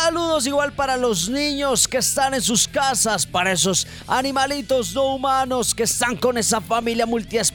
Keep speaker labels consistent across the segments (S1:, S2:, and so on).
S1: Saludos igual para los niños que están en sus casas, para esos animalitos no humanos que están con esa familia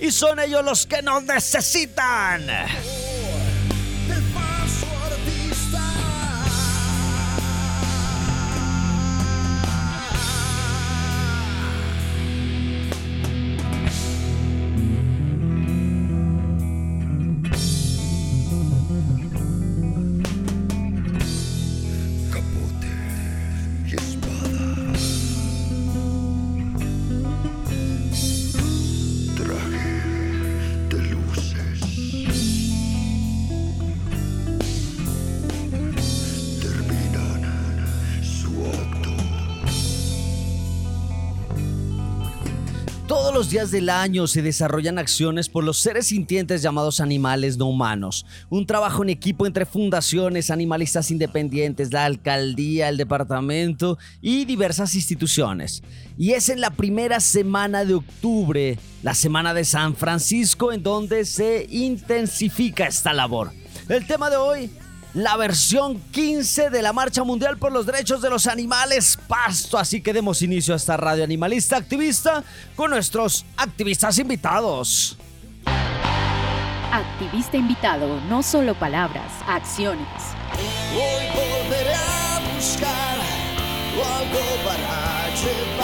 S1: y son ellos los que nos necesitan. Días del año se desarrollan acciones por los seres sintientes llamados animales no humanos. Un trabajo en equipo entre fundaciones, animalistas independientes, la alcaldía, el departamento y diversas instituciones. Y es en la primera semana de octubre, la semana de San Francisco, en donde se intensifica esta labor. El tema de hoy, la versión 15 de la Marcha Mundial por los Derechos de los Animales Pasto. Así que demos inicio a esta radio animalista activista con nuestros activistas invitados.
S2: Activista invitado, no solo palabras, acciones.
S3: Hoy volveré a buscar algo para llevar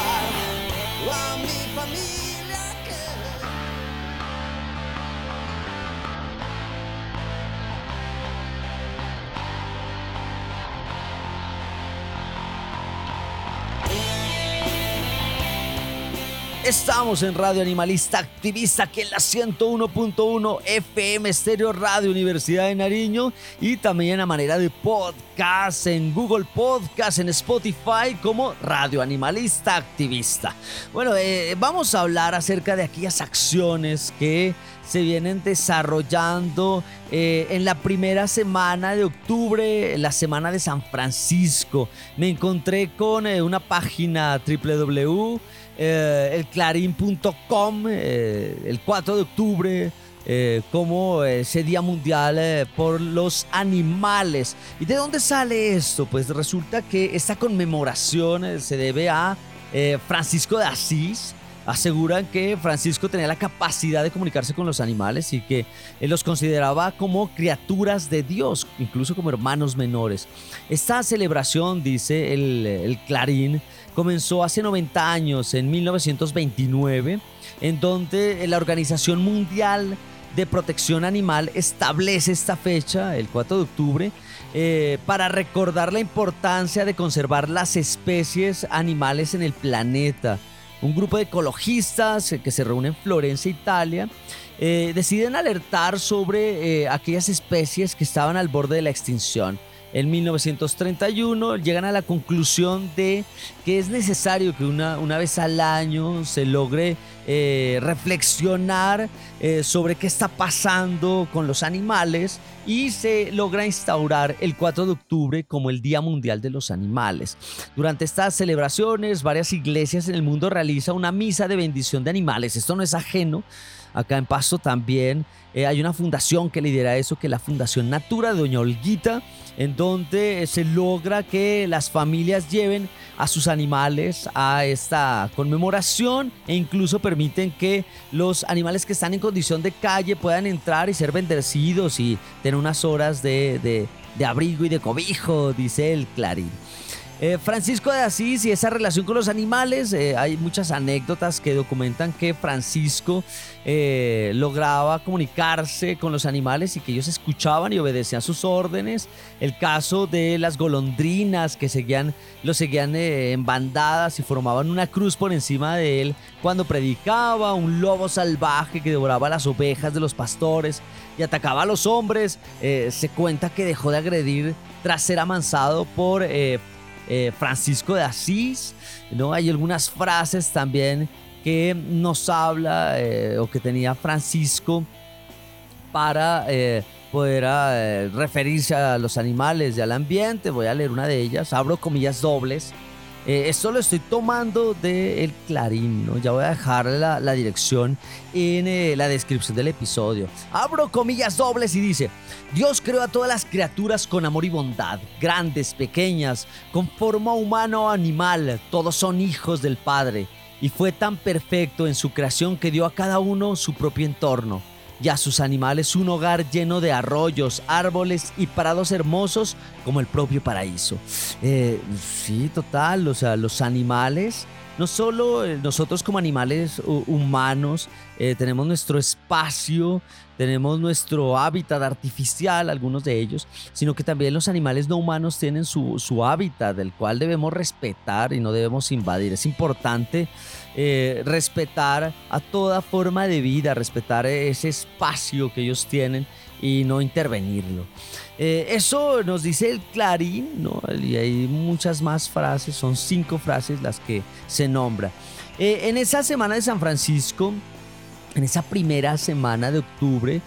S1: Estamos en Radio Animalista Activista, que es la 101.1 FM Estéreo Radio Universidad de Nariño y también a manera de podcast en Google Podcast, en Spotify como Radio Animalista Activista. Bueno, eh, vamos a hablar acerca de aquellas acciones que se vienen desarrollando eh, en la primera semana de octubre, la semana de San Francisco. Me encontré con eh, una página www, eh, elclarín.com, eh, el 4 de octubre eh, como ese Día Mundial por los Animales. ¿Y de dónde sale esto? Pues resulta que esta conmemoración se debe a Francisco de Asís. Aseguran que Francisco tenía la capacidad de comunicarse con los animales y que él los consideraba como criaturas de Dios, incluso como hermanos menores. Esta celebración, dice el, el Clarín, comenzó hace 90 años, en 1929, en donde la Organización Mundial de Protección Animal establece esta fecha, el 4 de octubre, eh, para recordar la importancia de conservar las especies animales en el planeta. Un grupo de ecologistas eh, que se reúne en Florencia, Italia, eh, deciden alertar sobre aquellas especies que estaban al borde de la extinción en 1931 llegan a la conclusión de que es necesario que una, una vez al año se logre eh, reflexionar eh, sobre qué está pasando con los animales y se logra instaurar el 4 de octubre como el Día Mundial de los Animales. Durante estas celebraciones, varias iglesias en el mundo realizan una misa de bendición de animales. Esto no es ajeno Acá en Pasto también eh, hay una fundación que lidera eso, que es la Fundación Natura de Doña Olguita, en donde se logra que las familias lleven a sus animales a esta conmemoración e incluso permiten que los animales que están en condición de calle puedan entrar y ser bendecidos y tener unas horas de, de abrigo y de cobijo, dice el Clarín. Eh, Francisco de Asís y esa relación con los animales, eh, hay muchas anécdotas que documentan que Francisco eh, lograba comunicarse con los animales y que ellos escuchaban y obedecían sus órdenes. El caso de las golondrinas que seguían, lo seguían en bandadas y formaban una cruz por encima de él cuando predicaba, un lobo salvaje que devoraba las ovejas de los pastores y atacaba a los hombres. se cuenta que dejó de agredir tras ser amansado por eh, Francisco de Asís, ¿no? Hay algunas frases también que nos habla eh, o que tenía Francisco para eh, poder referirse a los animales y al ambiente. Voy a leer una de ellas, abro comillas dobles. Eh, esto lo estoy tomando del Clarín, ¿no? Ya voy a dejar la, dirección en eh, la descripción del episodio. Abro comillas dobles y dice, Dios creó a todas las criaturas con amor y bondad, grandes, pequeñas, con forma humana o animal, todos son hijos del Padre. Y fue tan perfecto en su creación que dio a cada uno su propio entorno y a sus animales un hogar lleno de arroyos, árboles y prados hermosos como el propio paraíso. Eh, sí, total, o sea, los animales, no solo eh, nosotros como animales humanos, eh, tenemos nuestro espacio, tenemos nuestro hábitat artificial, algunos de ellos, sino que también los animales no humanos tienen su, hábitat, del cual debemos respetar y no debemos invadir. Es importante eh, respetar a toda forma de vida, respetar ese espacio que ellos tienen y no intervenirlo. Eh, eso nos dice el Clarín, ¿no? y hay muchas más frases, son cinco frases las que se nombra. Eh, en esa semana de San Francisco, en esa primera semana de octubre,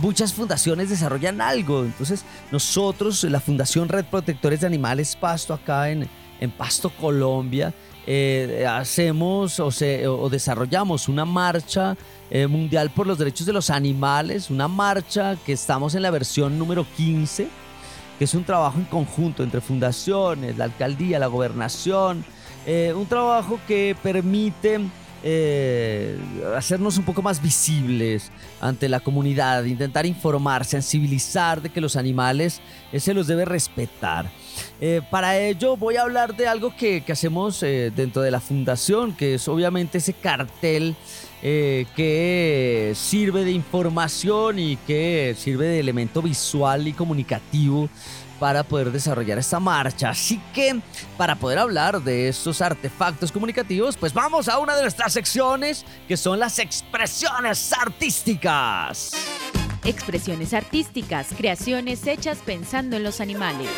S1: muchas fundaciones desarrollan algo. Entonces, nosotros, la Fundación Red Protectores de Animales Pasto, acá en, en Pasto, Colombia, eh, hacemos o, desarrollamos una marcha eh, mundial por los derechos de los animales, una marcha que estamos en la versión número 15, que es un trabajo en conjunto entre fundaciones, la alcaldía, la gobernación, eh, un trabajo que permite hacernos un poco más visibles ante la comunidad, intentar informar, sensibilizar de que los animales se los debe respetar. Eh, para ello voy a hablar de algo que, hacemos eh, dentro de la fundación, que es obviamente ese cartel eh, que sirve de información y que sirve de elemento visual y comunicativo para poder desarrollar esta marcha. Así que para poder hablar de estos artefactos comunicativos, pues vamos a una de nuestras secciones que son las expresiones artísticas.
S2: Expresiones artísticas, creaciones hechas pensando en los animales.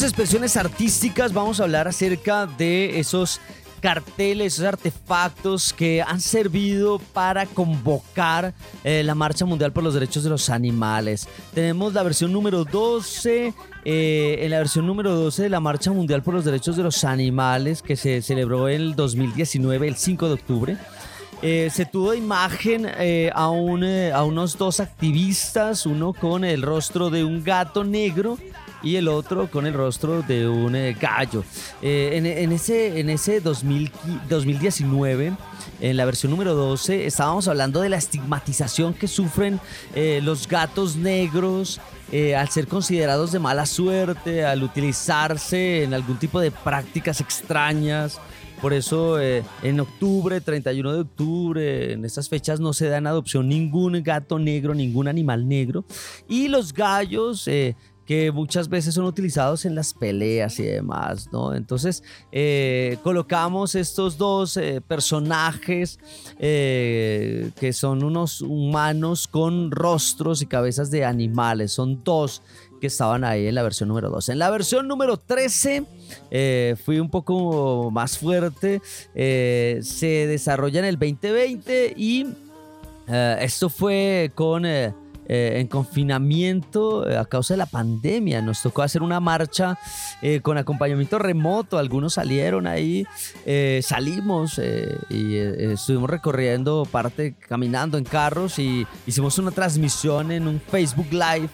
S1: Expresiones artísticas vamos a hablar acerca de esos carteles, esos artefactos que han servido para convocar eh, la Marcha Mundial por los Derechos de los Animales. Tenemos la versión número 12, eh, en la versión número 12 de la Marcha Mundial por los Derechos de los Animales, que se celebró el 2019, el 5 de octubre. Eh, se tuvo imagen a, un, a unos dos activistas, uno con el rostro de un gato negro y el otro con el rostro de un eh, gallo. Eh, en, ese, en ese 2019, en la versión número 12, estábamos hablando de la estigmatización que sufren eh, los gatos negros. al ser considerados de mala suerte, al utilizarse en algún tipo de prácticas extrañas, por eso en octubre, 31 de octubre, en estas fechas no se da en adopción ningún gato negro, ningún animal negro. Y los gallos que muchas veces son utilizados en las peleas y demás, ¿no? Entonces eh, colocamos estos dos eh, personajes eh, que son unos humanos con rostros y cabezas de animales, son dos que estaban ahí en la versión número 2. En la versión número 13 fui un poco más fuerte, se desarrolla en el 2020 y esto fue con eh, en confinamiento eh, a causa de la pandemia. Nos tocó hacer una marcha eh, con acompañamiento remoto. Algunos salieron ahí, salimos y estuvimos recorriendo parte caminando en carros y hicimos una transmisión en un Facebook Live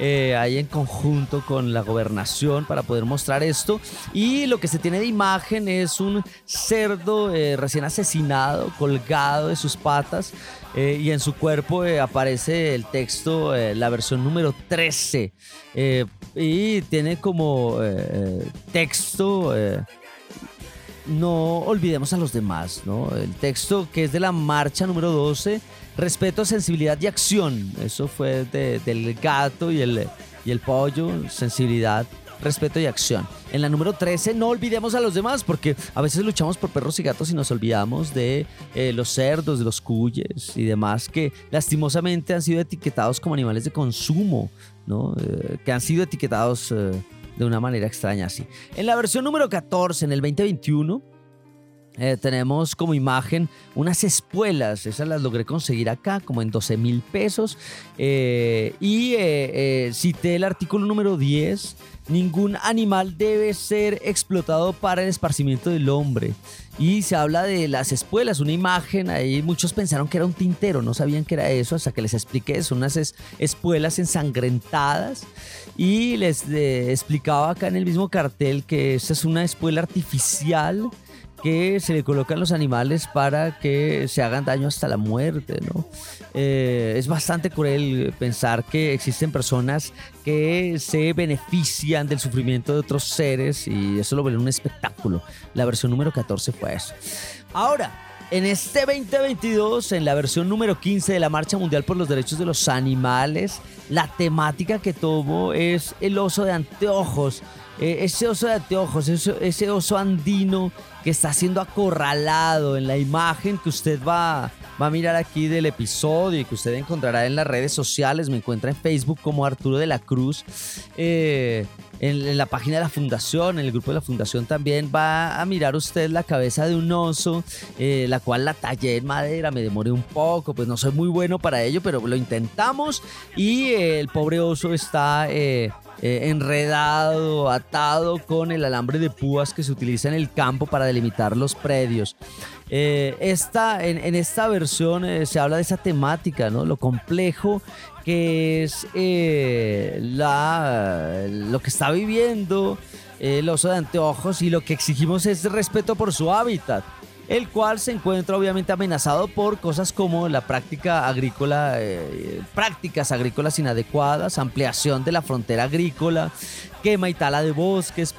S1: eh, ahí en conjunto con la gobernación para poder mostrar esto. Y lo que se tiene de imagen es un cerdo eh, recién asesinado, colgado de sus patas. Eh, y en su cuerpo aparece el texto, la versión número 13. y tiene como texto no olvidemos a los demás, ¿no? El texto que es de la marcha número 12 Respeto, sensibilidad y acción. Eso fue del gato y el, y el pollo. Sensibilidad, respeto y acción. En la número 13, no olvidemos a los demás, porque a veces luchamos por perros y gatos y nos olvidamos de eh, los cerdos, de los cuyes y demás que lastimosamente han sido etiquetados como animales de consumo, ¿no? Eh, que han sido etiquetados eh, de una manera extraña así. En la versión número 14, en el 2021, eh, tenemos como imagen unas espuelas, esas las logré conseguir acá como en 12 mil pesos. Eh, y eh, cité el artículo número 10, ningún animal debe ser explotado para el esparcimiento del hombre. Y se habla de las espuelas, una imagen, ahí muchos pensaron que era un tintero, no sabían que era eso hasta que les expliqué, son unas espuelas ensangrentadas. Y les explicaba acá en el mismo cartel que esa es una espuela artificial que se le colocan los animales para que se hagan daño hasta la muerte, ¿no? Eh, es bastante cruel pensar que existen personas que se benefician del sufrimiento de otros seres y eso lo ven en un espectáculo. La versión número 14 fue eso. Ahora, en este 2022, en la versión número 15 de la Marcha Mundial por los Derechos de los Animales, la temática que tomo es el oso de anteojos eh, ese oso de anteojos, ese, oso andino que está siendo acorralado en la imagen que usted va, va a mirar aquí del episodio y que usted encontrará en las redes sociales. Me encuentra en Facebook como Arturo de la Cruz. Eh, en, la página de la fundación, en el grupo de la fundación también va a mirar usted la cabeza de un oso, eh, la cual la tallé en madera, me demoré un poco, pues no soy muy bueno para ello, pero lo intentamos y el pobre oso está eh, enredado, atado con el alambre de púas que se utiliza en el campo para delimitar los predios. Eh, esta, en, esta versión eh, se habla de esa temática, ¿no? Lo complejo que es la, lo que está viviendo el oso de anteojos y lo que exigimos es respeto por su hábitat el cual se encuentra obviamente amenazado por cosas como la práctica agrícola, eh, prácticas agrícolas inadecuadas, ampliación de la frontera agrícola, quema y tala de bosques,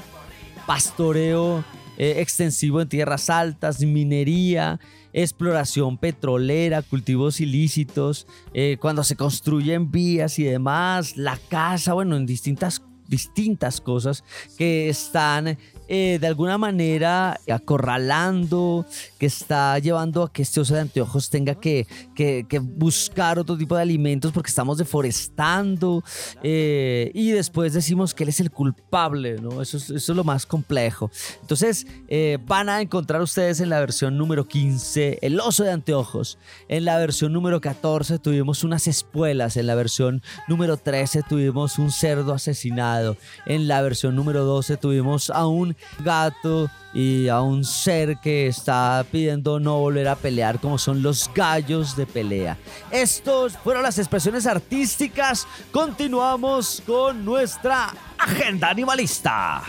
S1: pastoreo eh, extensivo en tierras altas, minería, exploración petrolera, cultivos ilícitos, eh, cuando se construyen vías y demás, la casa, bueno, en distintas distintas cosas que están eh, de alguna manera acorralando, que está llevando a que este oso de anteojos tenga que, que, buscar otro tipo de alimentos porque estamos deforestando eh, y después decimos que él es el culpable, ¿no? Eso es, eso es lo más complejo. Entonces eh, van a encontrar ustedes en la versión número 15 el oso de anteojos, en la versión número 14 tuvimos unas espuelas, en la versión número 13 tuvimos un cerdo asesinado, en la versión número 12 tuvimos a un gato y a un ser que está pidiendo no volver a pelear como son los gallos de pelea. Estos fueron las expresiones artísticas. Continuamos con nuestra agenda animalista.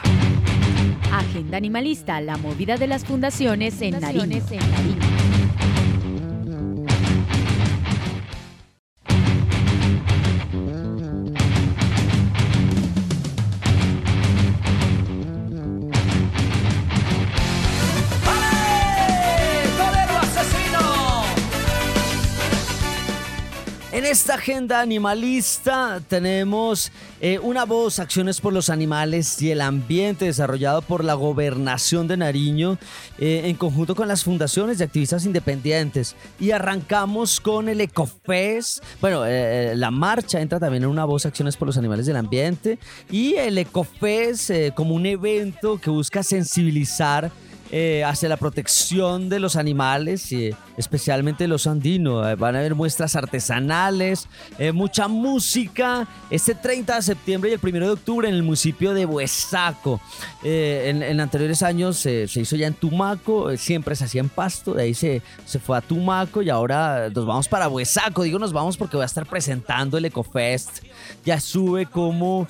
S2: Agenda animalista, la movida de las fundaciones en Nariño.
S1: En esta agenda animalista tenemos eh, una voz, acciones por los animales y el ambiente desarrollado por la gobernación de Nariño eh, en conjunto con las fundaciones de activistas independientes. Y arrancamos con el Ecofest. Bueno, eh, la marcha entra también en una voz, acciones por los animales del ambiente. Y el Ecofest como un evento que busca sensibilizar eh, hacia la protección de los animales, y especialmente los andinos. Eh, van a haber muestras artesanales, eh, mucha música. Este 30 de septiembre y el 1 de octubre en el municipio de Huesaco. En, anteriores años se hizo ya en Tumaco, siempre se hacía en Pasto, de ahí se, se fue a Tumaco y ahora nos vamos para Huesaco. Digo nos vamos porque voy a estar presentando el Ecofest. Ya sube como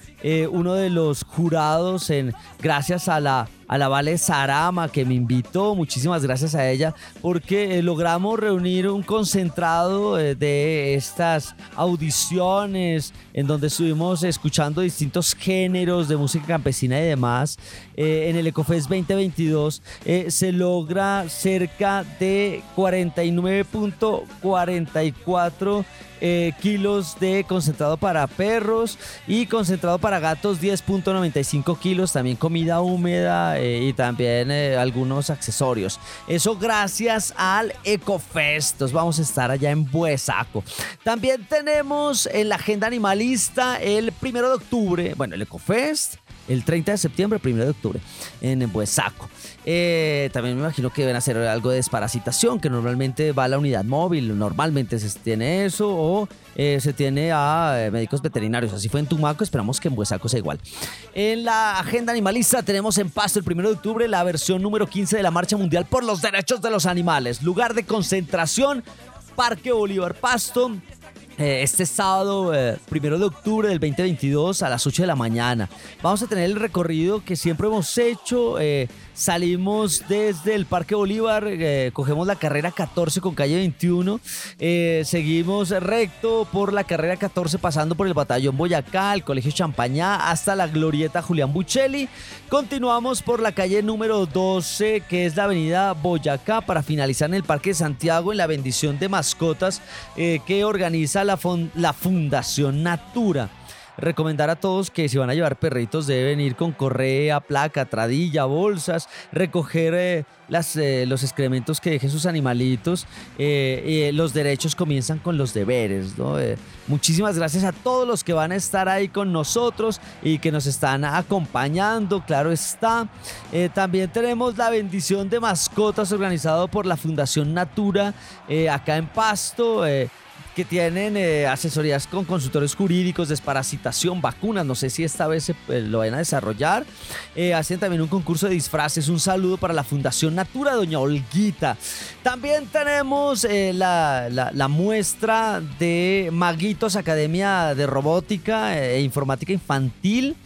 S1: uno de los jurados en gracias a la a la Vale Sarama que me invitó. Muchísimas gracias a ella porque eh, logramos reunir un concentrado eh, de estas audiciones en donde estuvimos escuchando distintos géneros de música campesina y demás. Eh, en el Ecofest 2022 se logra cerca de 49.44 eh, kilos de concentrado para perros y concentrado para gatos 10.95 kilos, también comida húmeda eh, y también eh, algunos accesorios. Eso gracias al Ecofest. Entonces vamos a estar allá en Buesaco. También tenemos en la agenda animalista el primero de octubre, bueno, el Ecofest el 30 de septiembre, primero de octubre, en Buesaco. Eh, también me imagino que deben hacer algo de desparasitación, que normalmente va a la unidad móvil, normalmente se tiene eso, o eh, se tiene a eh, médicos veterinarios. Así fue en Tumaco, esperamos que en Buesaco sea igual. En la agenda animalista tenemos en Pasto el 1 de octubre la versión número 15 de la Marcha Mundial por los Derechos de los Animales. Lugar de concentración, Parque Bolívar Pasto. Eh, este sábado, eh, primero de octubre del 2022 a las 8 de la mañana. Vamos a tener el recorrido que siempre hemos hecho. Eh, salimos desde el Parque Bolívar, cogemos la carrera 14 con calle 21, seguimos recto por la carrera 14 pasando por el Batallón Boyacá, el Colegio Champañá hasta la Glorieta Julián Buccelli. Continuamos por la calle número 12 que es la avenida Boyacá para finalizar en el Parque de Santiago en la bendición de mascotas que organiza la, la Fundación Natura recomendar a todos que si van a llevar perritos deben ir con correa, placa, tradilla, bolsas, recoger eh, las, eh, los excrementos que dejen sus animalitos. Eh, los derechos comienzan con los deberes. muchísimas gracias a todos los que van a estar ahí con nosotros y que nos están acompañando, claro está. también tenemos la bendición de mascotas organizado por la Fundación Natura acá en Pasto que tienen eh, asesorías con consultores jurídicos, desparasitación, vacunas. No sé si esta vez se, eh, lo van a desarrollar. Eh, hacen también un concurso de disfraces. Un saludo para la Fundación Natura, Doña Olguita. También tenemos la, la, muestra de Maguitos Academia de Robótica e Informática Infantil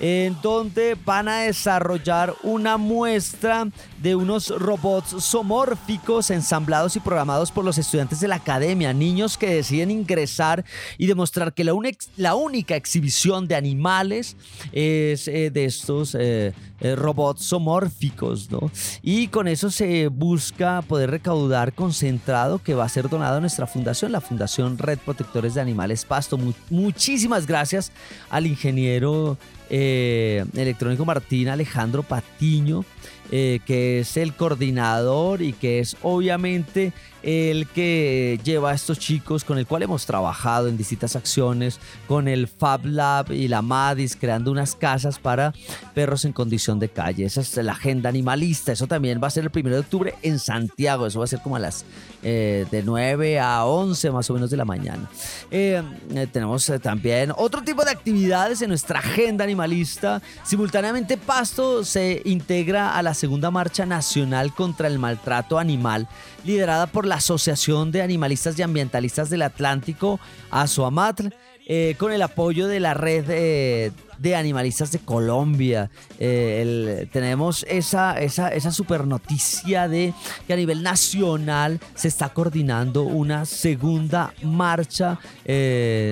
S1: en donde van a desarrollar una muestra de unos robots somórficos ensamblados y programados por los estudiantes de la academia, niños que deciden ingresar y demostrar que la, única exhibición de animales es eh, de estos eh, eh, robots somórficos, ¿no? Y con eso se busca poder recaudar concentrado que va a ser donado a nuestra fundación, la Fundación Red Protectores de Animales Pasto. muchísimas gracias al ingeniero eh, electrónico Martín Alejandro Patiño, eh, que es el coordinador y que es obviamente el que lleva a estos chicos con el cual hemos trabajado en distintas acciones, con el Fab Lab y la MADIS, creando unas casas para perros en condición de calle. Esa es la agenda animalista. Eso también va a ser el primero de octubre en Santiago. Eso va a ser como a las eh, de 9 a 11 más o menos de la mañana. Eh, eh, tenemos también otro tipo de actividades en nuestra agenda animalista. Simultáneamente Pasto se integra a la segunda marcha nacional contra el maltrato animal, liderada por la Asociación de Animalistas y Ambientalistas del Atlántico, ASOAMATL, eh, con el apoyo de la red eh, de animalistas de Colombia. Eh, tenemos esa, esa, esa super noticia de que a nivel nacional se está coordinando una segunda marcha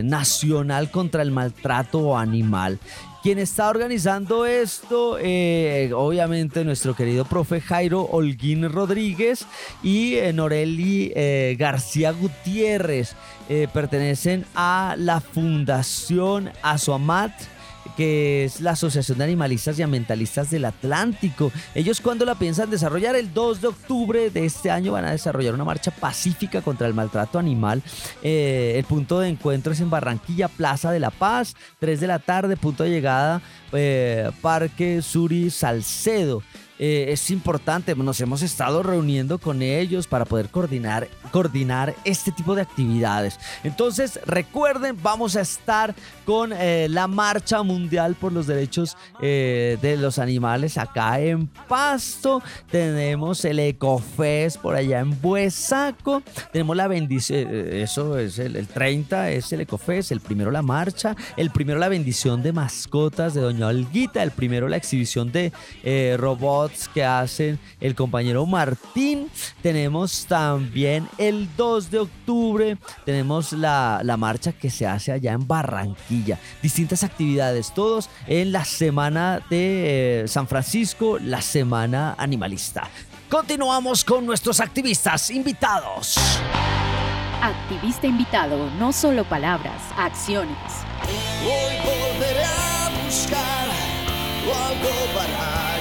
S1: nacional contra el maltrato animal. Quien está organizando esto, eh, obviamente nuestro querido profe Jairo Holguín Rodríguez y eh, Noreli eh, García Gutiérrez pertenecen a la Fundación Asoamat que es la Asociación de Animalistas y Ambientalistas del Atlántico. Ellos cuando la piensan desarrollar el 2 de octubre de este año van a desarrollar una marcha pacífica contra el maltrato animal. Eh, el punto de encuentro es en Barranquilla, Plaza de la Paz, 3 de la tarde, punto de llegada, eh, Parque Suri Salcedo. Eh, es importante, nos hemos estado reuniendo con ellos para poder coordinar, coordinar este tipo de actividades. Entonces, recuerden, vamos a estar con eh, la Marcha Mundial por los Derechos eh, de los Animales acá en Pasto. Tenemos el Ecofest por allá en Buesaco. Tenemos la bendición, eso es el, el 30, es el Ecofest, el primero la marcha, el primero la bendición de mascotas de Doña Olguita, el primero la exhibición de robots que hacen el compañero Martín. Tenemos también el 2 de octubre, tenemos la, marcha que se hace allá en Barranquilla. Distintas actividades, todos en la semana de eh, San Francisco, la semana animalista. Continuamos con nuestros activistas invitados.
S2: Activista invitado, no solo palabras, acciones.
S3: Hoy volveré a buscar algo para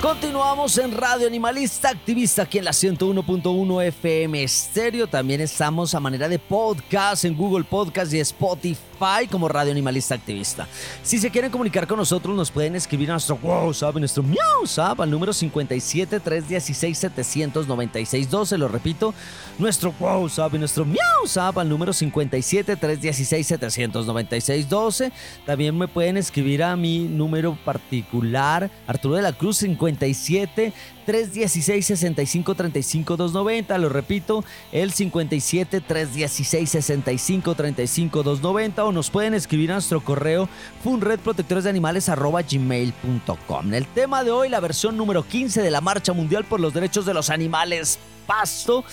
S1: Continuamos en Radio Animalista Activista aquí en la 101.1 FM Estéreo. También estamos a manera de podcast en Google Podcast y Spotify como Radio Animalista Activista. Si se quieren comunicar con nosotros, nos pueden escribir a nuestro WhatsApp, nuestro WhatsApp al número 57 316 796 12. Lo repito, nuestro WhatsApp y nuestro WhatsApp al número 57 316 796 12. También me pueden escribir a mi número particular, Arturo de la Cruz 57 316 65 35 290. Lo repito, el 57 316 65 35 290 o nos pueden escribir a nuestro correo funredprotectoresdeanimales@gmail.com. El tema de hoy, la versión número 15 de la Marcha Mundial por los Derechos de los Animales pasto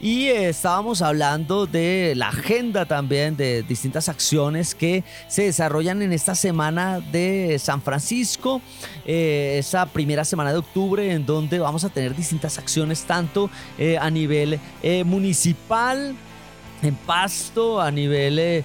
S1: y eh, estábamos hablando de la agenda también de distintas acciones que se desarrollan en esta semana de San Francisco, eh, esa primera semana de octubre en donde vamos a tener distintas acciones tanto eh, a nivel municipal, en Pasto, a nivel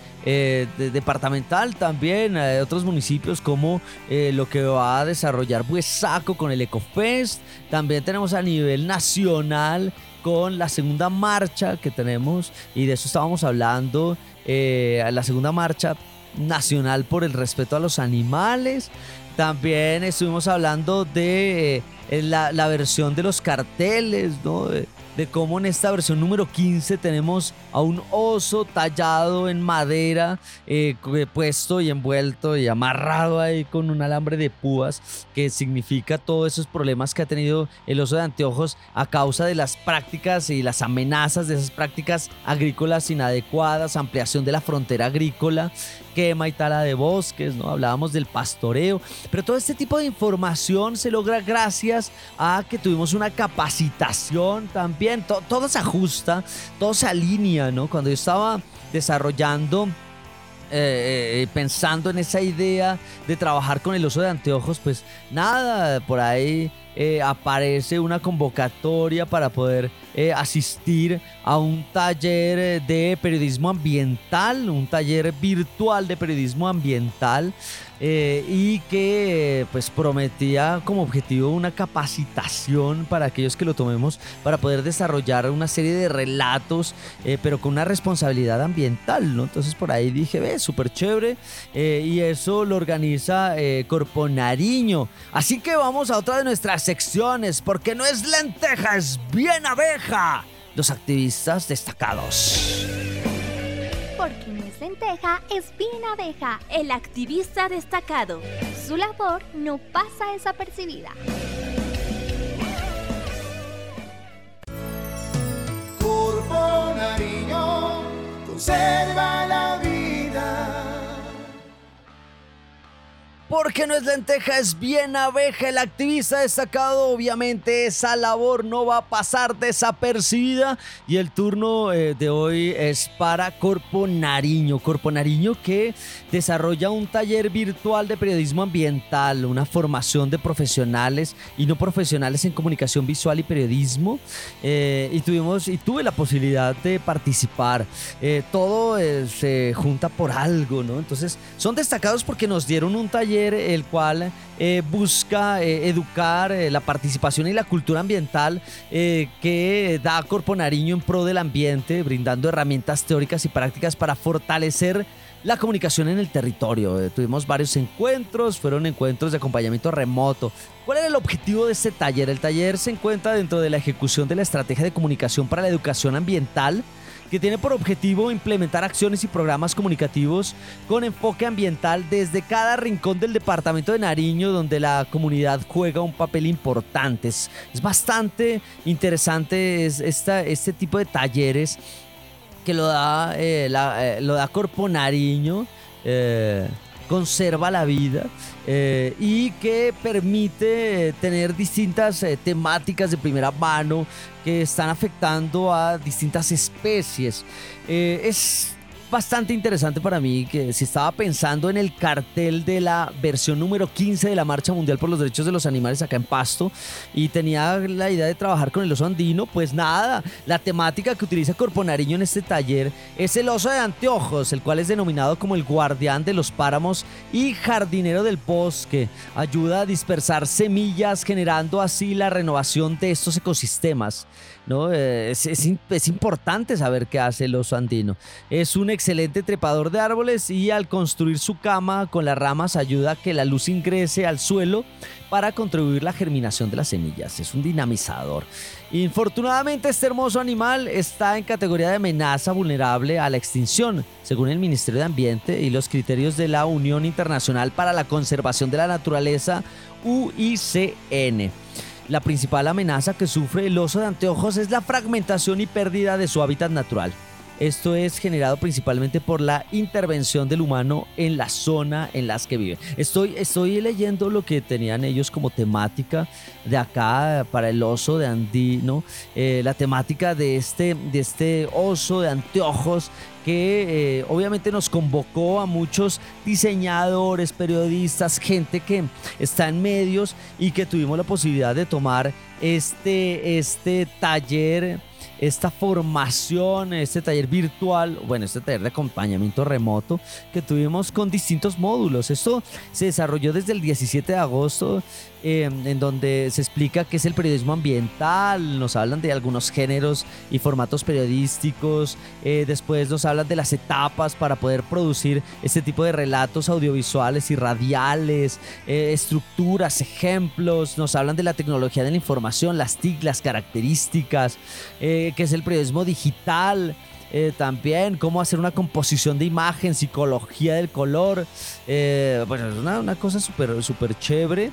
S1: departamental también, hay otros municipios como lo que va a desarrollar Buesaco con el Ecofest, también tenemos a nivel nacional con la segunda marcha que tenemos y de eso estábamos hablando, eh, la segunda marcha nacional por el respeto a los animales. También estuvimos hablando de eh, la, la, versión de los carteles, ¿no? de cómo en esta versión número 15 tenemos a un oso tallado en madera, eh, puesto y envuelto y amarrado ahí con un alambre de púas, que significa todos esos problemas que ha tenido el oso de anteojos a causa de las prácticas y las amenazas de esas prácticas agrícolas inadecuadas, ampliación de la frontera agrícola, quema y tala de bosques, ¿no? Hablábamos del pastoreo, pero todo este tipo de información se logra gracias a que tuvimos una capacitación también, todo se ajusta, todo se alinea, ¿no? Cuando yo estaba desarrollando eh, eh, pensando en esa idea de trabajar con el oso de anteojos, pues nada, por ahí eh, aparece una convocatoria para poder asistir a un taller de periodismo ambiental, un taller virtual de periodismo ambiental eh, y que pues prometía como objetivo una capacitación para aquellos que lo tomemos para poder desarrollar una serie de relatos, eh, pero con una responsabilidad ambiental, ¿no? Entonces por ahí dije, ve, súper chévere, eh, y eso lo organiza Corpo Nariño. Así que vamos a otra de nuestras secciones, porque no es lenteja, es bien abeja. Los activistas destacados.
S4: Porque no es lenteja, es bien abeja, el activista destacado. Su labor no pasa desapercibida.
S3: Purpo Nariño conserva la vida.
S1: Porque no es lenteja, es bien abeja. El activista destacado, obviamente, esa labor no va a pasar desapercibida. Y el turno eh, de hoy es para Corpo Nariño. Corpo Nariño que desarrolla un taller virtual de periodismo ambiental, una formación de profesionales y no profesionales en comunicación visual y periodismo. Eh, y tuvimos y tuve la posibilidad de participar. Eh, todo se junta por algo, ¿no? Entonces, son destacados porque nos dieron un taller el cual eh, busca eh, educar eh, la participación y la cultura ambiental que da Corpo Nariño en pro del ambiente, brindando herramientas teóricas y prácticas para fortalecer la comunicación en el territorio. tuvimos varios encuentros, fueron encuentros de acompañamiento remoto. ¿Cuál era el objetivo de este taller? El taller se encuentra dentro de la ejecución de la estrategia de comunicación para la educación ambiental que tiene por objetivo implementar acciones y programas comunicativos con enfoque ambiental desde cada rincón del departamento de Nariño, donde la comunidad juega un papel importante. Es, bastante interesante este tipo de talleres que lo da, eh, eh, lo da Corpo Nariño. Eh, conserva la vida eh, y que permite tener distintas eh, temáticas de primera mano que están afectando a distintas especies. Eh, es bastante interesante para mí que si estaba pensando en el cartel de la versión número 15 de la Marcha Mundial por los Derechos de los Animales acá en Pasto y tenía la idea de trabajar con el oso andino, pues nada, la temática que utiliza Corpo Nariño en este taller es el oso de anteojos, el cual es denominado como el guardián de los páramos y jardinero del bosque. Ayuda a dispersar semillas generando así la renovación de estos ecosistemas. ¿No? Eh, es, es, importante saber qué hace el oso andino. Es un excelente trepador de árboles y al construir su cama con las ramas ayuda a que la luz ingrese al suelo para contribuir a la germinación de las semillas. Es un dinamizador. Infortunadamente este hermoso animal está en categoría de amenaza vulnerable a la extinción, según el Ministerio de Ambiente y los criterios de la Unión Internacional para la Conservación de la Naturaleza, UICN. La principal amenaza que sufre el oso de anteojos es la fragmentación y pérdida de su hábitat natural. Esto es generado principalmente por la intervención del humano en la zona en las que vive. Estoy, estoy leyendo lo que tenían ellos como temática de acá para el oso de Andino, eh, la temática de este, de este oso de anteojos que eh, obviamente nos convocó a muchos diseñadores, periodistas, gente que está en medios y que tuvimos la posibilidad de tomar este, este taller esta formación, este taller virtual, bueno, este taller de acompañamiento remoto que tuvimos con distintos módulos. Esto se desarrolló desde el 17 de agosto Em, en donde se explica qué es el periodismo ambiental, nos hablan de algunos géneros y formatos periodísticos, eh, después nos hablan de las etapas para poder producir este tipo de relatos audiovisuales y radiales, eh, estructuras, ejemplos, nos hablan de la tecnología de la información, las TIC, las características, eh, qué es el periodismo digital. también cómo hacer una composición de imagen, psicología del color. bueno, es una, cosa súper súper chévere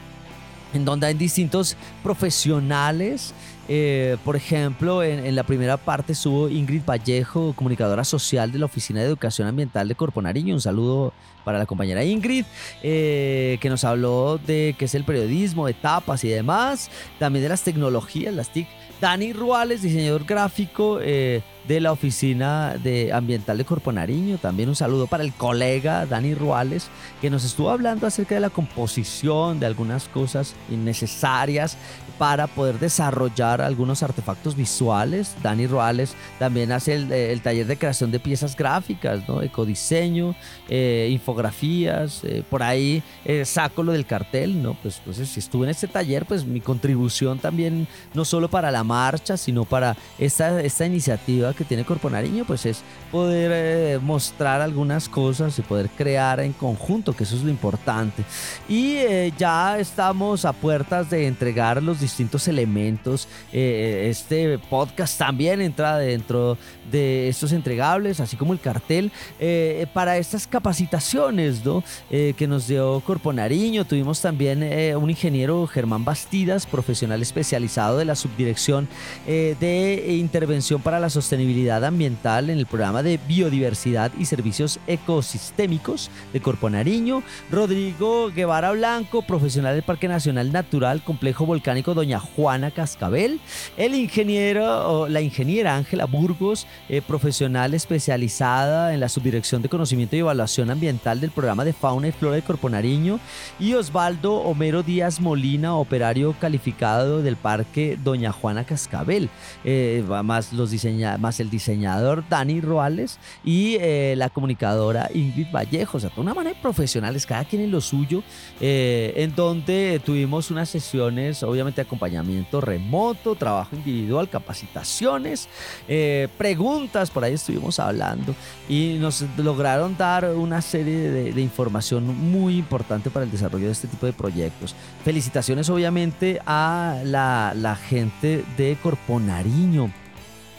S1: en donde hay distintos profesionales. Eh, por ejemplo, en, la primera parte estuvo Ingrid Vallejo, comunicadora social de la Oficina de Educación Ambiental de Corpo Nariño. Un saludo para la compañera Ingrid, eh, que nos habló de qué es el periodismo, etapas y demás. También de las tecnologías, las TIC. Dani Ruales, diseñador gráfico, eh, de la Oficina de Ambiental de Corpo Nariño. También un saludo para el colega Dani Ruales, que nos estuvo hablando acerca de la composición, de algunas cosas innecesarias para poder desarrollar algunos artefactos visuales. Dani Ruales también hace el, taller de creación de piezas gráficas, ¿no? ecodiseño, eh, infografías. Eh, por ahí eh, saco lo del cartel, ¿no? Pues, pues si estuve en este taller, pues mi contribución también, no solo para la marcha, sino para esta, esta iniciativa que tiene Corpo Nariño, pues es poder mostrar algunas cosas y poder crear en conjunto, que eso es lo importante. Y ya estamos a puertas de entregar los distintos elementos. Eh, este podcast también entra dentro de estos entregables, así como el cartel, eh, para estas capacitaciones ¿no? Eh, que nos dio Corpo Nariño. Tuvimos también un ingeniero Germán Bastidas, profesional especializado de la subdirección de intervención para la sostenibilidad ambiental en el programa de biodiversidad y servicios ecosistémicos de Corpo Nariño. Rodrigo Guevara Blanco, profesional del Parque Nacional Natural Complejo Volcánico doña Juana Cascabel, el ingeniero o la ingeniera Ángela Burgos, eh, profesional especializada en la subdirección de conocimiento y evaluación ambiental del programa de fauna y flora de Corpo Nariño, y Osvaldo Homero Díaz Molina, operario calificado del parque Doña Juana Cascabel, eh, más, los diseña, más el diseñador Dani Roales y eh, la comunicadora Ingrid Vallejo, o sea, de una manera de profesionales, cada quien en lo suyo, en donde tuvimos unas sesiones, obviamente acompañamiento remoto, trabajo individual, capacitaciones, eh, preguntas, por ahí estuvimos hablando y nos lograron dar una serie de, información muy importante para el desarrollo de este tipo de proyectos. Felicitaciones obviamente a la, gente de Corponariño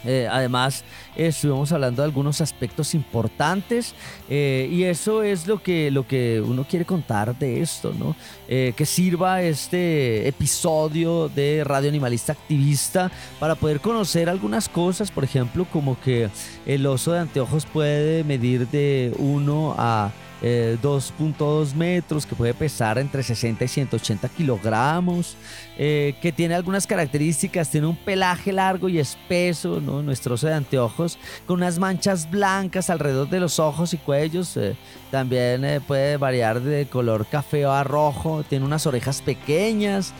S1: eh, además, estuvimos hablando de algunos aspectos importantes eh, y eso es lo que, lo que uno quiere contar de esto, ¿no? Eh, que sirva este episodio de Radio Animalista Activista para poder conocer algunas cosas, por ejemplo, como que el oso de anteojos puede medir de 1 a 2.2 metros, que puede pesar entre 60 y 180 kilogramos, eh, que tiene algunas características, tiene un pelaje largo y espeso, ¿no? nuestro oso de anteojos, con unas manchas blancas alrededor de los ojos y cuellos, eh, también eh, puede variar de color café a rojo, tiene unas orejas pequeñas.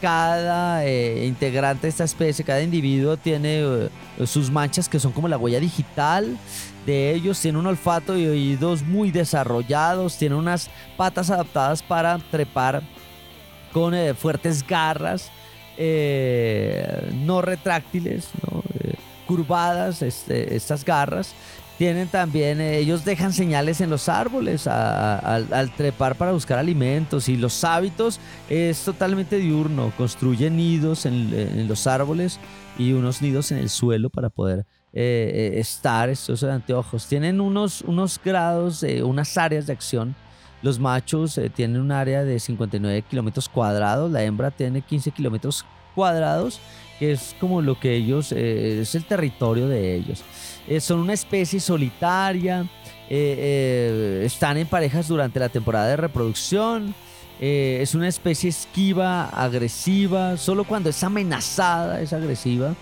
S1: cada integrante de esta especie, cada individuo tiene sus manchas que son como la huella digital de ellos, tiene un olfato y oídos muy desarrollados, tiene unas patas adaptadas para trepar con eh, fuertes garras, eh, no retráctiles, eh, curvadas este, estas garras. Tienen también, ellos dejan señales en los árboles al trepar para buscar alimentos y los hábitos es totalmente diurno, construyen nidos en, en los árboles y unos nidos en el suelo para poder eh, eh, estar estos anteojos. Tienen unos, unos grados, unas áreas de acción. Los machos eh, tienen un área de 59 kilómetros cuadrados, la hembra tiene 15 kilómetros cuadrados, es como lo que ellos, es el territorio de ellos. son una especie solitaria, están en parejas durante la temporada de reproducción. es una especie esquiva, agresiva, solo cuando es amenazada es agresiva.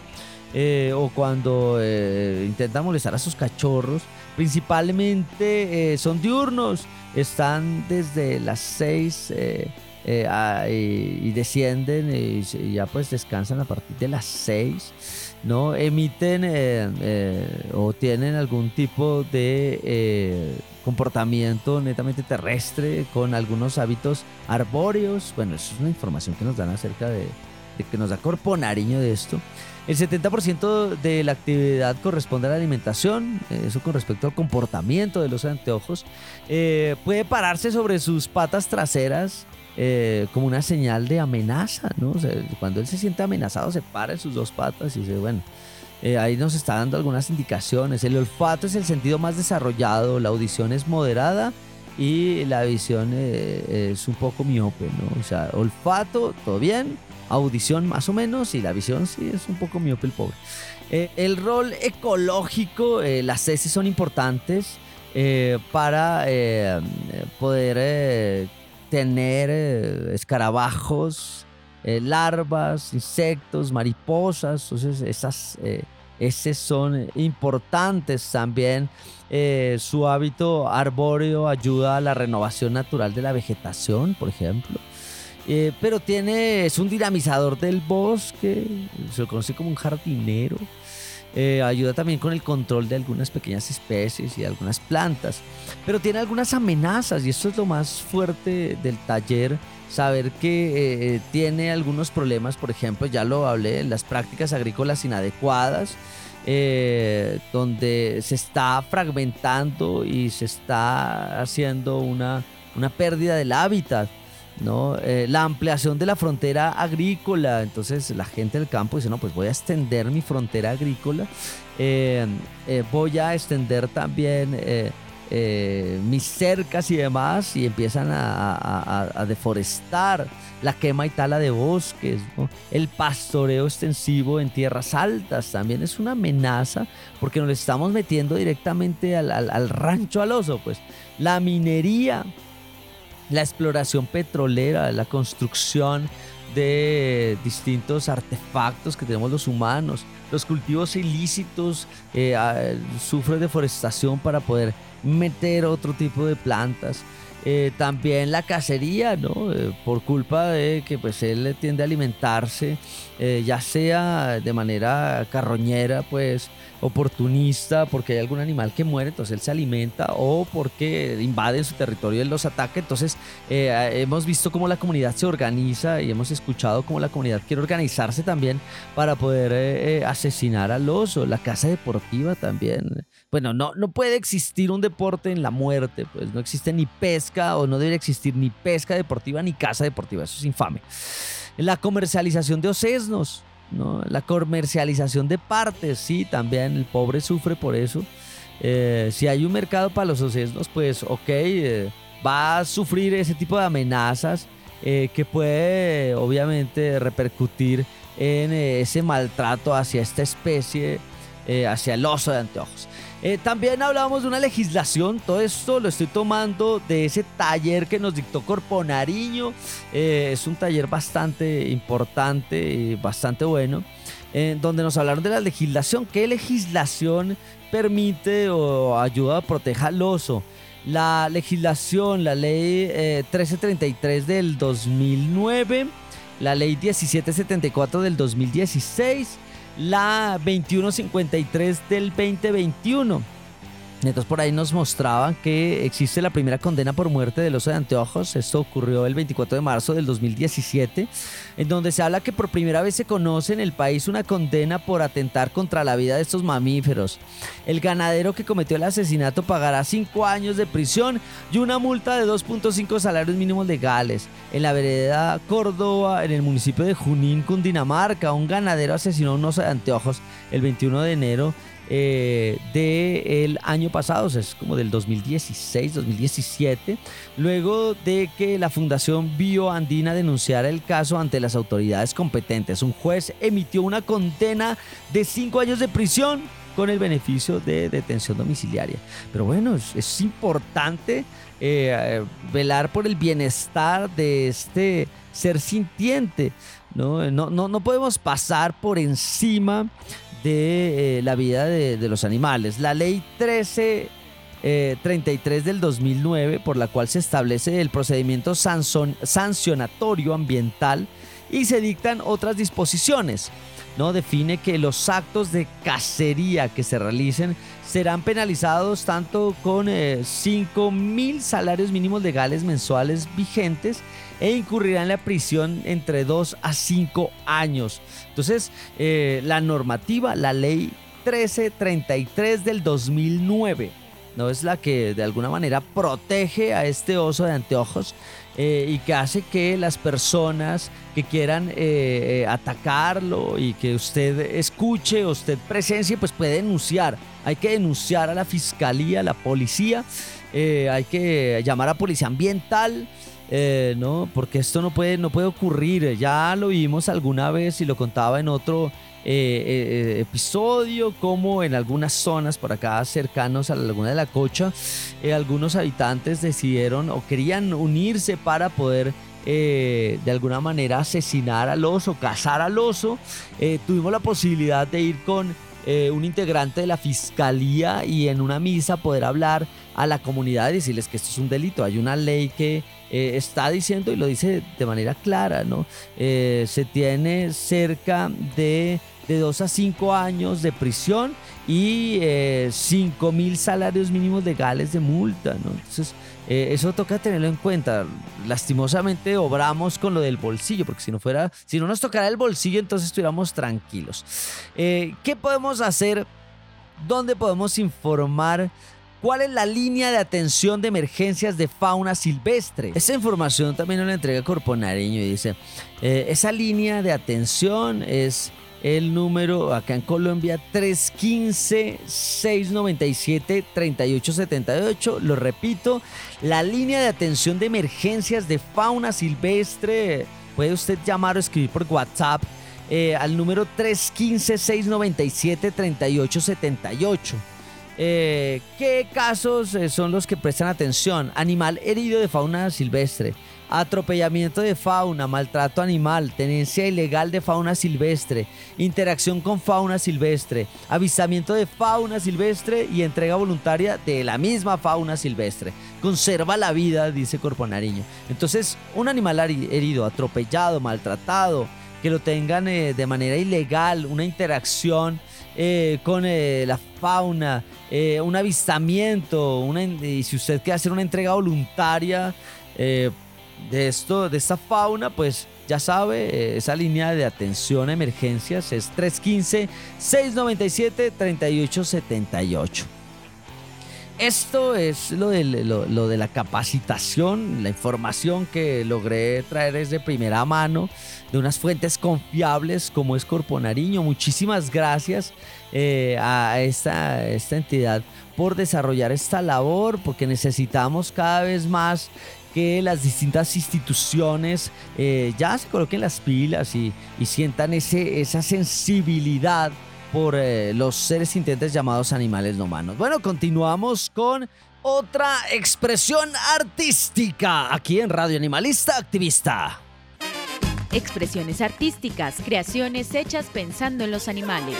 S1: Eh, o cuando eh, intentan molestar a sus cachorros. Principalmente eh, son diurnos, están desde las 6 y, descienden y, ya pues descansan a partir de las 6. ¿no? Emiten o tienen algún tipo de comportamiento netamente terrestre con algunos hábitos arbóreos. Bueno, eso es una información que nos dan acerca de, de que nos da Corpo Nariño de esto. El 70% de la actividad corresponde a la alimentación, eso con respecto al comportamiento de los anteojos. Eh, puede pararse sobre sus patas traseras eh, como una señal de amenaza, ¿no? cuando él se siente amenazado, se para en sus dos patas y dice, bueno, eh, ahí nos está dando algunas indicaciones. El olfato es el sentido más desarrollado, la audición es moderada y la visión es un poco miope, ¿no? O sea, olfato, todo bien, audición más o menos y la visión sí es un poco miope el pobre. Eh, el rol ecológico, eh, las heces son importantes eh, para poder tener escarabajos, larvas, insectos, mariposas, entonces esas Estos son importantes también. Eh, su hábito arbóreo ayuda a la renovación natural de la vegetación, por ejemplo. Eh, pero tiene, es un dinamizador del bosque, se lo conoce como un jardinero. Eh, ayuda también con el control de algunas pequeñas especies y algunas plantas. Pero tiene algunas amenazas y esto es lo más fuerte del taller. Saber que tiene algunos problemas, por ejemplo, ya lo hablé, las prácticas agrícolas inadecuadas, eh, donde se está fragmentando y se está haciendo una, una pérdida del hábitat. ¿No? Eh, la ampliación de la frontera agrícola. Entonces la gente del campo dice, no, pues voy a extender mi frontera agrícola. Eh, voy a extender también mis cercas y demás y empiezan a deforestar la quema y tala de bosques, el pastoreo extensivo en tierras altas también es una amenaza porque nos estamos metiendo directamente al, rancho al oso, pues la minería, la exploración petrolera, la construcción de distintos artefactos que tenemos los humanos, los cultivos ilícitos, eh, sufren deforestación para poder meter otro tipo de plantas. Eh, también la cacería, ¿no? Eh, por culpa de que pues él tiende a alimentarse, eh, ya sea de manera carroñera, pues oportunista, porque hay algún animal que muere, entonces él se alimenta, o porque invade su territorio y él los ataca. Entonces hemos visto cómo la comunidad se organiza y hemos escuchado cómo la comunidad quiere organizarse también para poder asesinar al oso. La casa deportiva también bueno, no, no puede existir un deporte en la muerte, pues no existe ni pesca o no debe existir ni pesca deportiva ni caza deportiva, eso es infame. La comercialización de ocesnos, ¿no? la comercialización de partes, sí, también el pobre sufre por eso. Eh, si hay un mercado para los ocesnos, pues ok, eh, va a sufrir ese tipo de amenazas eh, que puede obviamente repercutir en ese maltrato hacia esta especie, hacia el oso de anteojos. Eh, también hablamos de una legislación, todo esto lo estoy tomando de ese taller que nos dictó Corpo Nariño. Eh, es un taller bastante importante y bastante bueno, donde nos hablaron de la legislación. ¿Qué legislación permite o ayuda a proteger al oso? La legislación, la ley 1333 eh, del 2009, la ley 1774 del 2016 la 2153 del 2021. Entonces por ahí nos mostraban que existe la primera condena por muerte del oso de anteojos. Esto ocurrió el 24 de marzo del 2017, en donde se habla que por primera vez se conoce en el país una condena por atentar contra la vida de estos mamíferos. El ganadero que cometió el asesinato pagará 5 años de prisión y una multa de 2.5 salarios mínimos legales. En la vereda Córdoba, en el municipio de Junín, Cundinamarca, un ganadero asesinó a un oso de anteojos el 21 de enero eh, del año pasado, es como del 2016, 2017, luego de que la Fundación Bioandina denunciara el caso ante las autoridades competentes. Un juez emitió una condena de cinco años de prisión con el beneficio de detención domiciliaria. Pero bueno, es, importante eh, velar por el bienestar de este ser sintiente. ¿no? No, no, no podemos pasar por encima de eh, la vida de, los animales. La ley 1333 eh, del 2009, por la cual se establece el procedimiento sancionatorio ambiental y se dictan otras disposiciones. ¿no? Define que los actos de cacería que se realicen serán penalizados tanto con 5 eh, mil salarios mínimos legales mensuales vigentes e incurrirá en la prisión entre 2 a 5 años. Entonces, eh, la normativa, la ley 1333 del 2009, ¿no? Es la que de alguna manera protege a este oso de anteojos eh, y que hace que las personas que quieran eh, atacarlo y que usted escuche usted presencie, pues puede denunciar. Hay que denunciar a la fiscalía, a la policía, hay que llamar a policía ambiental. Eh, no, porque esto no puede, no puede ocurrir. Ya lo vimos alguna vez y lo contaba en otro eh, eh, episodio, como en algunas zonas por acá cercanos a la Laguna de la Cocha, algunos habitantes decidieron o querían unirse para poder de alguna manera asesinar al oso, cazar al oso. tuvimos la posibilidad de ir con eh, un integrante de la fiscalía y en una misa poder hablar a la comunidad y decirles que esto es un delito. Hay una ley que eh, está diciendo y lo dice de manera clara, ¿no? Eh, se tiene cerca de, de 2 a 5 años de prisión y 5 mil salarios mínimos legales de multa, ¿no? Entonces, eso toca tenerlo en cuenta. Lastimosamente obramos con lo del bolsillo, porque si no fuera, si no nos tocara el bolsillo, entonces estuviéramos tranquilos. ¿Qué podemos hacer? ¿Dónde podemos informar ¿Cuál es la línea de atención de emergencias de fauna silvestre? Esa información también nos la entrega Corpo Nariño y dice, eh, esa línea de atención es el número acá en Colombia 315-697-3878. Lo repito, la línea de atención de emergencias de fauna silvestre. Puede usted llamar o escribir por WhatsApp eh, al número 315-697-3878. Eh, ¿Qué casos eh, son los que prestan atención? Animal herido de fauna silvestre, atropellamiento de fauna, maltrato animal, tenencia ilegal de fauna silvestre, interacción con fauna silvestre, avistamiento de fauna silvestre y entrega voluntaria de la misma fauna silvestre. Conserva la vida, dice Corpo Nariño. Entonces, un animal herido, atropellado, maltratado, que lo tengan eh, de manera ilegal, una interacción eh, con eh, la fauna, un avistamiento, una, y si usted quiere hacer una entrega voluntaria de esto, de esta fauna, pues ya sabe, esa línea de atención a emergencias es 315-697-3878. Esto es lo de, lo, de la capacitación, la información que logré traer desde primera mano de unas fuentes confiables como es Corpo Nariño. Muchísimas gracias eh, a esta, esta entidad por desarrollar esta labor, porque necesitamos cada vez más que las distintas instituciones eh, ya se coloquen las pilas y, y sientan ese, esa sensibilidad por eh, los seres sintientes llamados animales no humanos. Bueno, continuamos con otra expresión artística aquí en Radio Animalista Activista.
S2: Expresiones artísticas, creaciones hechas pensando en los animales.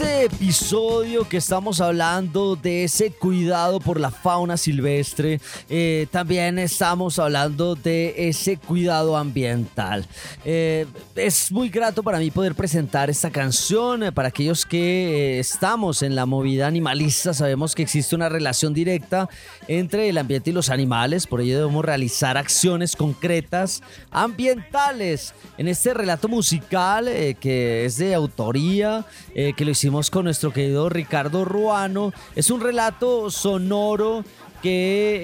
S1: Este episodio que estamos hablando de ese cuidado por la fauna silvestre, eh, también estamos hablando de ese cuidado ambiental. Eh, es muy grato para mí poder presentar esta canción. Eh, para aquellos que estamos en la movida animalista, sabemos que existe una relación directa entre el ambiente y los animales, por ello debemos realizar acciones concretas ambientales en este relato musical que es de autoría, que lo hicimos con nuestro querido Ricardo Ruano. Es un relato sonoro que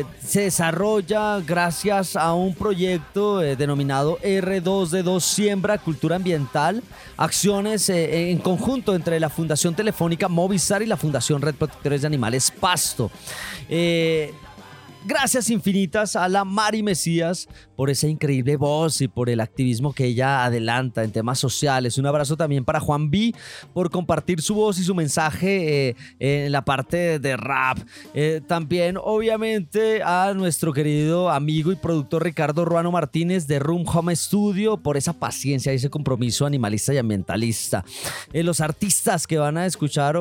S1: eh, se desarrolla gracias a un proyecto eh, denominado R2D2 Siembra Cultura Ambiental, acciones eh, en conjunto entre la Fundación Telefónica Movistar y la Fundación Red Protectores de Animales Pasto. Gracias infinitas a la Mari Mesías por esa increíble voz y por el activismo que ella adelanta en temas sociales. Un abrazo también para Juan B por compartir su voz y su mensaje eh, en la parte de rap. Eh, también obviamente a nuestro querido amigo y productor Ricardo Ruano Martínez de Room Home Studio por esa paciencia y ese compromiso animalista y ambientalista. Eh, los artistas que van a escuchar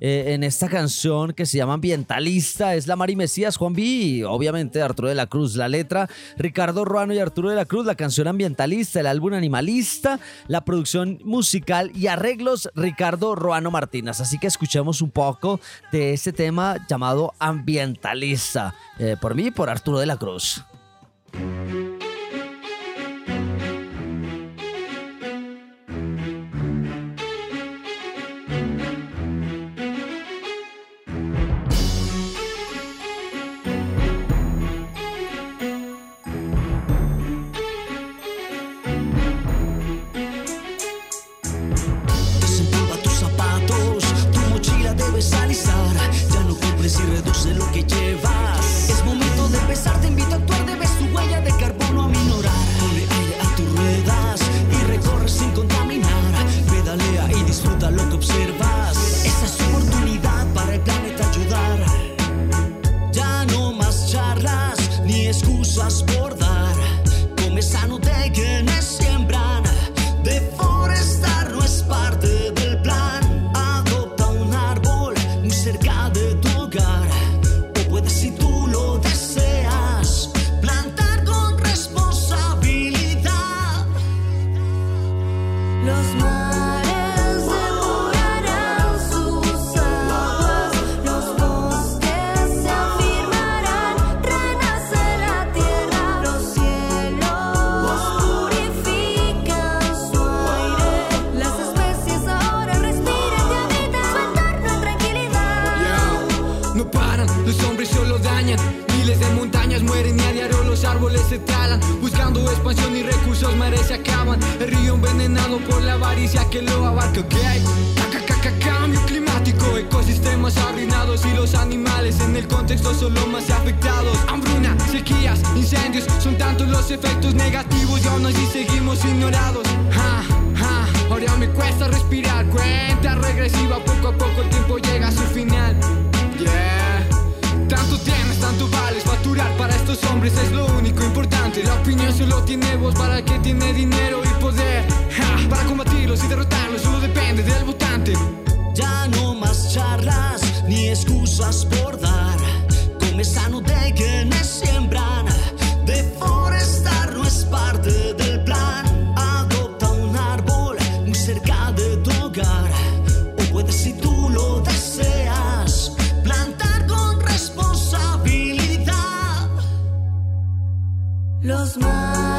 S1: en esta canción que se llama Ambientalista es la Mari Mesías, Juan B obviamente Arturo de la Cruz. La letra, Ricardo Ruano y Arturo de la Cruz. La canción ambientalista, el álbum animalista, la producción musical y arreglos, Ricardo Ruano Martínez. Así que escuchemos un poco de este tema llamado ambientalista. Eh, por mí y por Arturo de la Cruz.
S5: Recursos, mares acaban. El río envenenado por la avaricia que lo abarca, ok. Ca- ca- ca- Cambio climático, ecosistemas arruinados y los animales en el contexto son los más afectados. Hambruna, sequías, incendios, son tantos los efectos negativos y aún así seguimos ignorados. Ahora me cuesta respirar, cuenta regresiva, poco a poco el tiempo llega a su final. Yeah. Tanto tienes, tanto vales, facturar para estos hombres es lo único importante. La opinión solo tiene voz para el que tiene dinero y poder. Ja, para combatirlos y derrotarlos solo depende del votante.
S6: Ya no más charlas ni excusas por dar. Come sano de quienes siembran. Deforestar no es parte del
S7: Los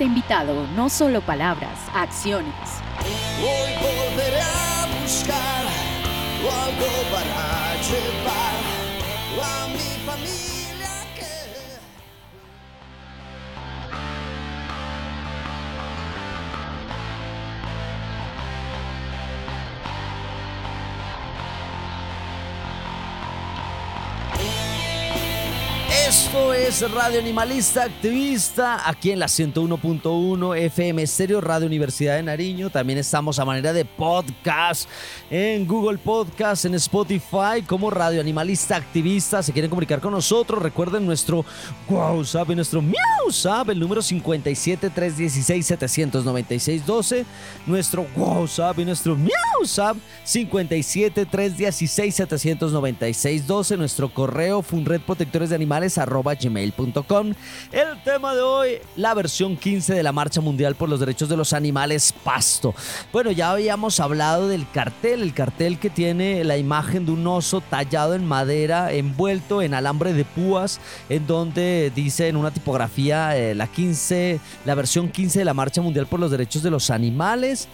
S2: Activista invitado, no solo palabras, acciones.
S6: Hoy volveré a buscar algo para llevar a mi familia
S1: es Radio Animalista Activista, aquí en la 101.1 FM Estéreo Radio Universidad de Nariño. También estamos a manera de podcast en Google Podcast, en Spotify, como Radio Animalista Activista. Si quieren comunicar con nosotros, recuerden nuestro WhatsApp y nuestro MiauSap, el número 57 316 796 12. Nuestro WhatsApp y nuestro MiauSap, 57 316 796 12. Nuestro correo funredprotectores de animales arroba El tema de hoy, la versión 15 de la Marcha Mundial por los Derechos de los Animales Pasto. Bueno, ya habíamos hablado del cartel, el cartel que tiene la imagen de un oso tallado en madera, envuelto en alambre de púas, en donde dice en una tipografía eh, la 15, la versión 15 de la Marcha Mundial por los Derechos de los Animales.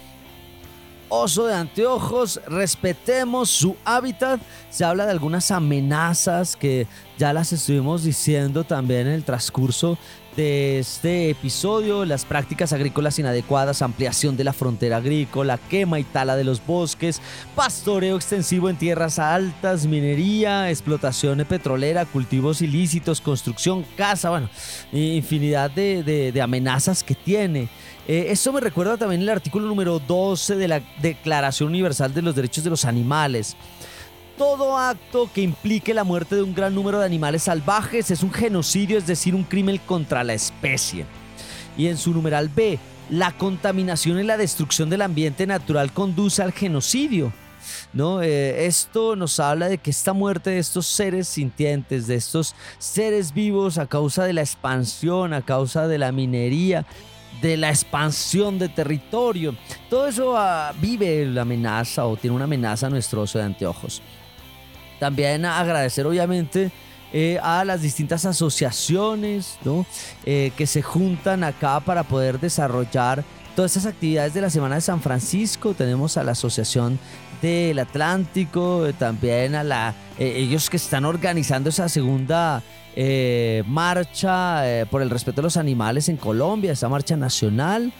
S1: Oso de anteojos, respetemos su hábitat. Se habla de algunas amenazas que ya las estuvimos diciendo también en el transcurso de este episodio, las prácticas agrícolas inadecuadas, ampliación de la frontera agrícola, quema y tala de los bosques, pastoreo extensivo en tierras altas, minería, explotación petrolera, cultivos ilícitos, construcción, caza, bueno, infinidad de, amenazas que tiene. Eh, esto me recuerda también el artículo número 12 de la Declaración Universal de los Derechos de los Animales. Todo acto que implique la muerte de un gran número de animales salvajes es un genocidio, es decir, un crimen contra la especie. Y en su numeral B, la contaminación y la destrucción del ambiente natural conduce al genocidio. ¿no? Eh, esto nos habla de que esta muerte de estos seres sintientes, de estos seres vivos a causa de la expansión, a causa de la minería, de la expansión de territorio, todo eso ah, vive la amenaza o tiene una amenaza a nuestro oso de anteojos. También agradecer obviamente eh, a las distintas asociaciones ¿no? Eh, que se juntan acá para poder desarrollar todas estas actividades de la Semana de San Francisco. Tenemos a la Asociación del Atlántico, eh, también a la, eh, ellos que están organizando esa segunda eh, marcha por el respeto a los animales en Colombia, esa marcha nacional,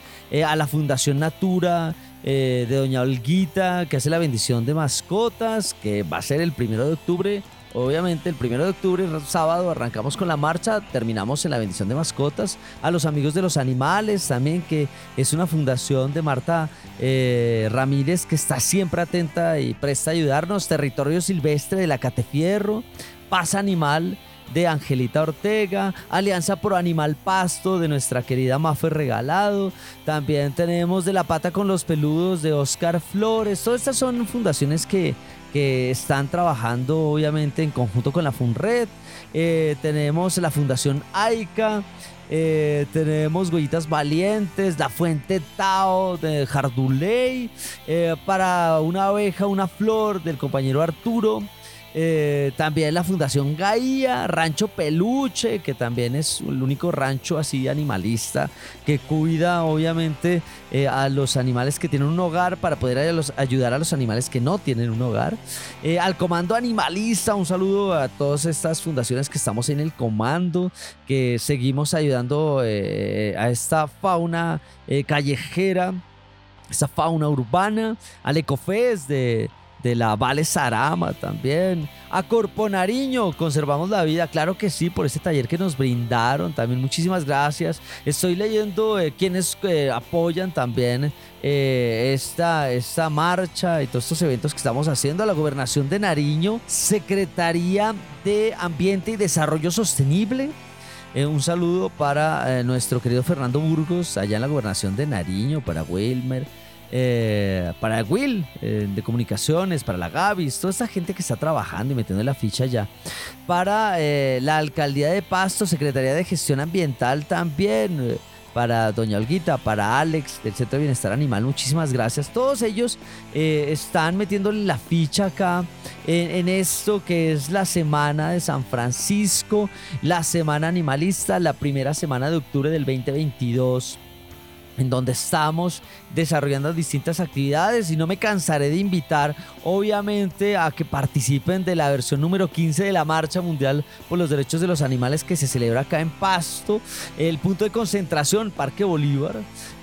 S1: a la Fundación Natura de Doña Olguita, que hace la bendición de mascotas, que va a ser el primero de octubre. Obviamente el primero de octubre, sábado, arrancamos con la marcha, terminamos en la bendición de mascotas. A los amigos de los animales también, que es una fundación de Marta eh, Ramírez que está siempre atenta y presta a ayudarnos. Territorio Silvestre de la Catefierro, Paz Animal de Angelita Ortega, Alianza Pro Animal Pasto de nuestra querida Mafe Regalado, también tenemos de La Pata con los Peludos de Oscar Flores, todas estas son fundaciones que, que están trabajando obviamente en conjunto con la FUNRED, Eh, tenemos la Fundación AICA, eh, tenemos Huellitas Valientes, La Fuente Tao de Jarduley, eh, para una abeja, una flor del compañero Arturo. Eh, también la Fundación Gaía, Rancho Peluche, que también es el único rancho así animalista que cuida obviamente eh, a los animales que tienen un hogar para poder ayudar a los animales que no tienen un hogar. Eh, al Comando Animalista, un saludo a todas estas fundaciones que estamos en el comando, que seguimos ayudando a esta fauna callejera esa fauna urbana, al Ecofest de, de la Vale Sarama también, a Corpo Nariño, conservamos la vida, claro que sí, por este taller que nos brindaron, también muchísimas gracias. Estoy leyendo eh, quienes eh, apoyan también eh, esta, esta marcha y todos estos eventos que estamos haciendo, a la Gobernación de Nariño, Secretaría de Ambiente y Desarrollo Sostenible, un saludo para nuestro querido Fernando Burgos, allá en la gobernación de Nariño, para Wilmer, eh, para Will eh, de comunicaciones, para la Gavis, toda esta gente que está trabajando y metiendo la ficha ya. Para eh, la alcaldía de Pasto, Secretaría de Gestión Ambiental también. eh, para Doña Olguita, para Alex del Centro de Bienestar Animal, muchísimas gracias. Todos ellos están metiéndole la ficha acá en esto que es la semana de San Francisco, la semana animalista, la primera semana de octubre del 2022 en donde estamos desarrollando distintas actividades y no me cansaré de invitar obviamente a que participen de la versión número 15 de la Marcha Mundial por los Derechos de los Animales que se celebra acá en Pasto, el punto de concentración Parque Bolívar.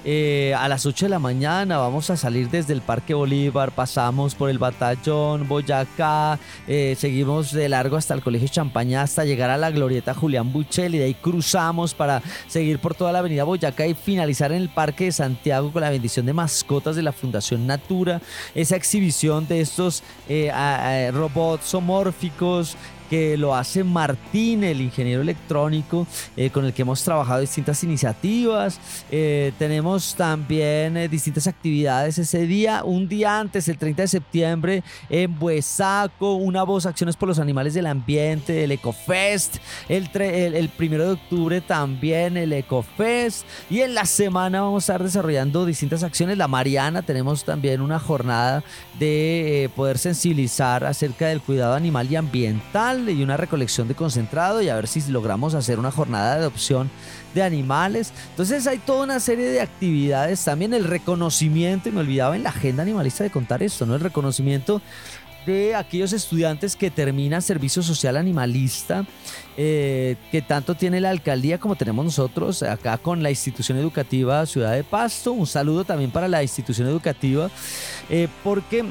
S1: Eh, a las 8 de la mañana vamos a salir desde el Parque Bolívar, pasamos por el Batallón, Boyacá, eh, seguimos de largo hasta el Colegio Champaña hasta llegar a la Glorieta Julián Buchel y de ahí cruzamos para seguir por toda la avenida Boyacá y finalizar en el Parque de Santiago con la bendición de mascotas de la Fundación Natura, esa exhibición de estos eh, robots zoomórficos que lo hace Martín, el ingeniero electrónico, eh, con el que hemos trabajado distintas iniciativas. Eh, tenemos también eh, distintas actividades ese día. Un día antes, el 30 de septiembre, en Buesaco, una voz, acciones por los animales del ambiente, el Ecofest. El, el, el primero de octubre también el Ecofest. Y en la semana vamos a estar desarrollando distintas acciones. La Mariana, tenemos también una jornada de poder sensibilizar acerca del cuidado animal y ambiental. Y una recolección de concentrado y a ver si logramos hacer una jornada de adopción de animales. Entonces hay toda una serie de actividades, también el reconocimiento, y me olvidaba en la agenda animalista de contar esto, ¿no? El reconocimiento de aquellos estudiantes que terminan servicio social animalista, eh, que tanto tiene la alcaldía como tenemos nosotros acá con la institución educativa Ciudad de Pasto. Un saludo también para la institución educativa, eh, porque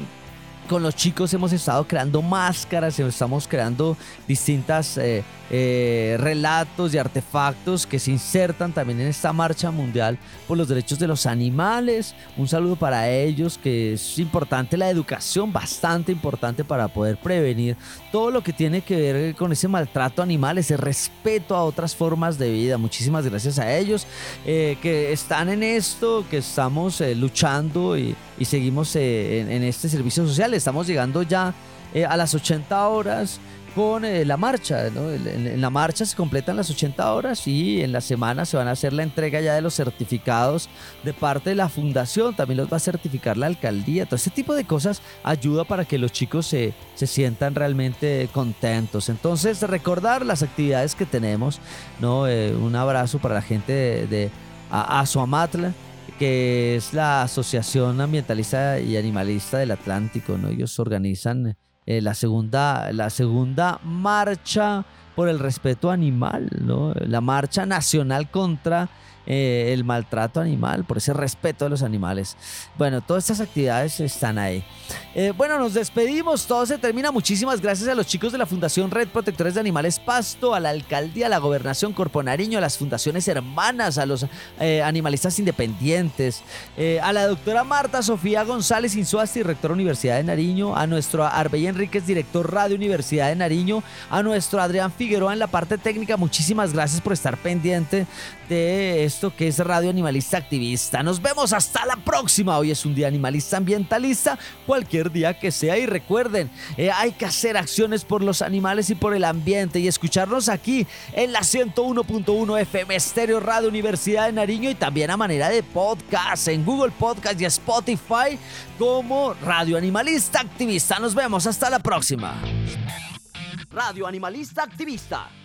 S1: con los chicos hemos estado creando máscaras, estamos creando distintas eh, eh, relatos y artefactos que se insertan también en esta marcha mundial por los derechos de los animales. Un saludo para ellos, que es importante la educación, bastante importante para poder prevenir todo lo que tiene que ver con ese maltrato animal, ese respeto a otras formas de vida. Muchísimas gracias a ellos eh, que están en esto, que estamos eh, luchando y, seguimos eh, en este servicio social. Estamos llegando ya eh, a las 80 horas con eh, la marcha. En, la marcha se completan las 80 horas y en la semana se van a hacer la entrega ya de los certificados de parte de la fundación. También los va a certificar la alcaldía. Todo ese tipo de cosas ayuda para que los chicos se, se sientan realmente contentos. Entonces, recordar las actividades que tenemos. ¿no? Eh, un abrazo para la gente de, de que es la Asociación Ambientalista y Animalista del Atlántico, ¿no? Ellos organizan eh, la segunda, la segunda marcha por el respeto animal, ¿no? La marcha nacional contra eh, el maltrato animal, por ese respeto a los animales. Bueno, todas estas actividades están ahí. Eh, bueno, nos despedimos, todo se termina. Muchísimas gracias a los chicos de la Fundación Red Protectores de Animales Pasto, a la alcaldía, a la gobernación Corpo Nariño, a las fundaciones hermanas, a los eh, animalistas independientes, a la doctora Marta Sofía González Insuasti, rectora Universidad de Nariño, a nuestro Arbey Enríquez, director Radio Universidad de Nariño, a nuestro Adrián Figueroa en la parte técnica. Muchísimas gracias por estar pendiente de esto que es Radio Animalista Activista. Nos vemos hasta la próxima. Hoy es un día animalista ambientalista, cualquier día que sea. Y recuerden, eh, hay que hacer acciones por los animales y por el ambiente y escucharnos aquí en la 101.1 FM Estéreo Radio Universidad de Nariño y también a manera de podcast en Google Podcast y Spotify como Radio Animalista Activista. Nos vemos hasta la próxima. Radio Animalista Activista.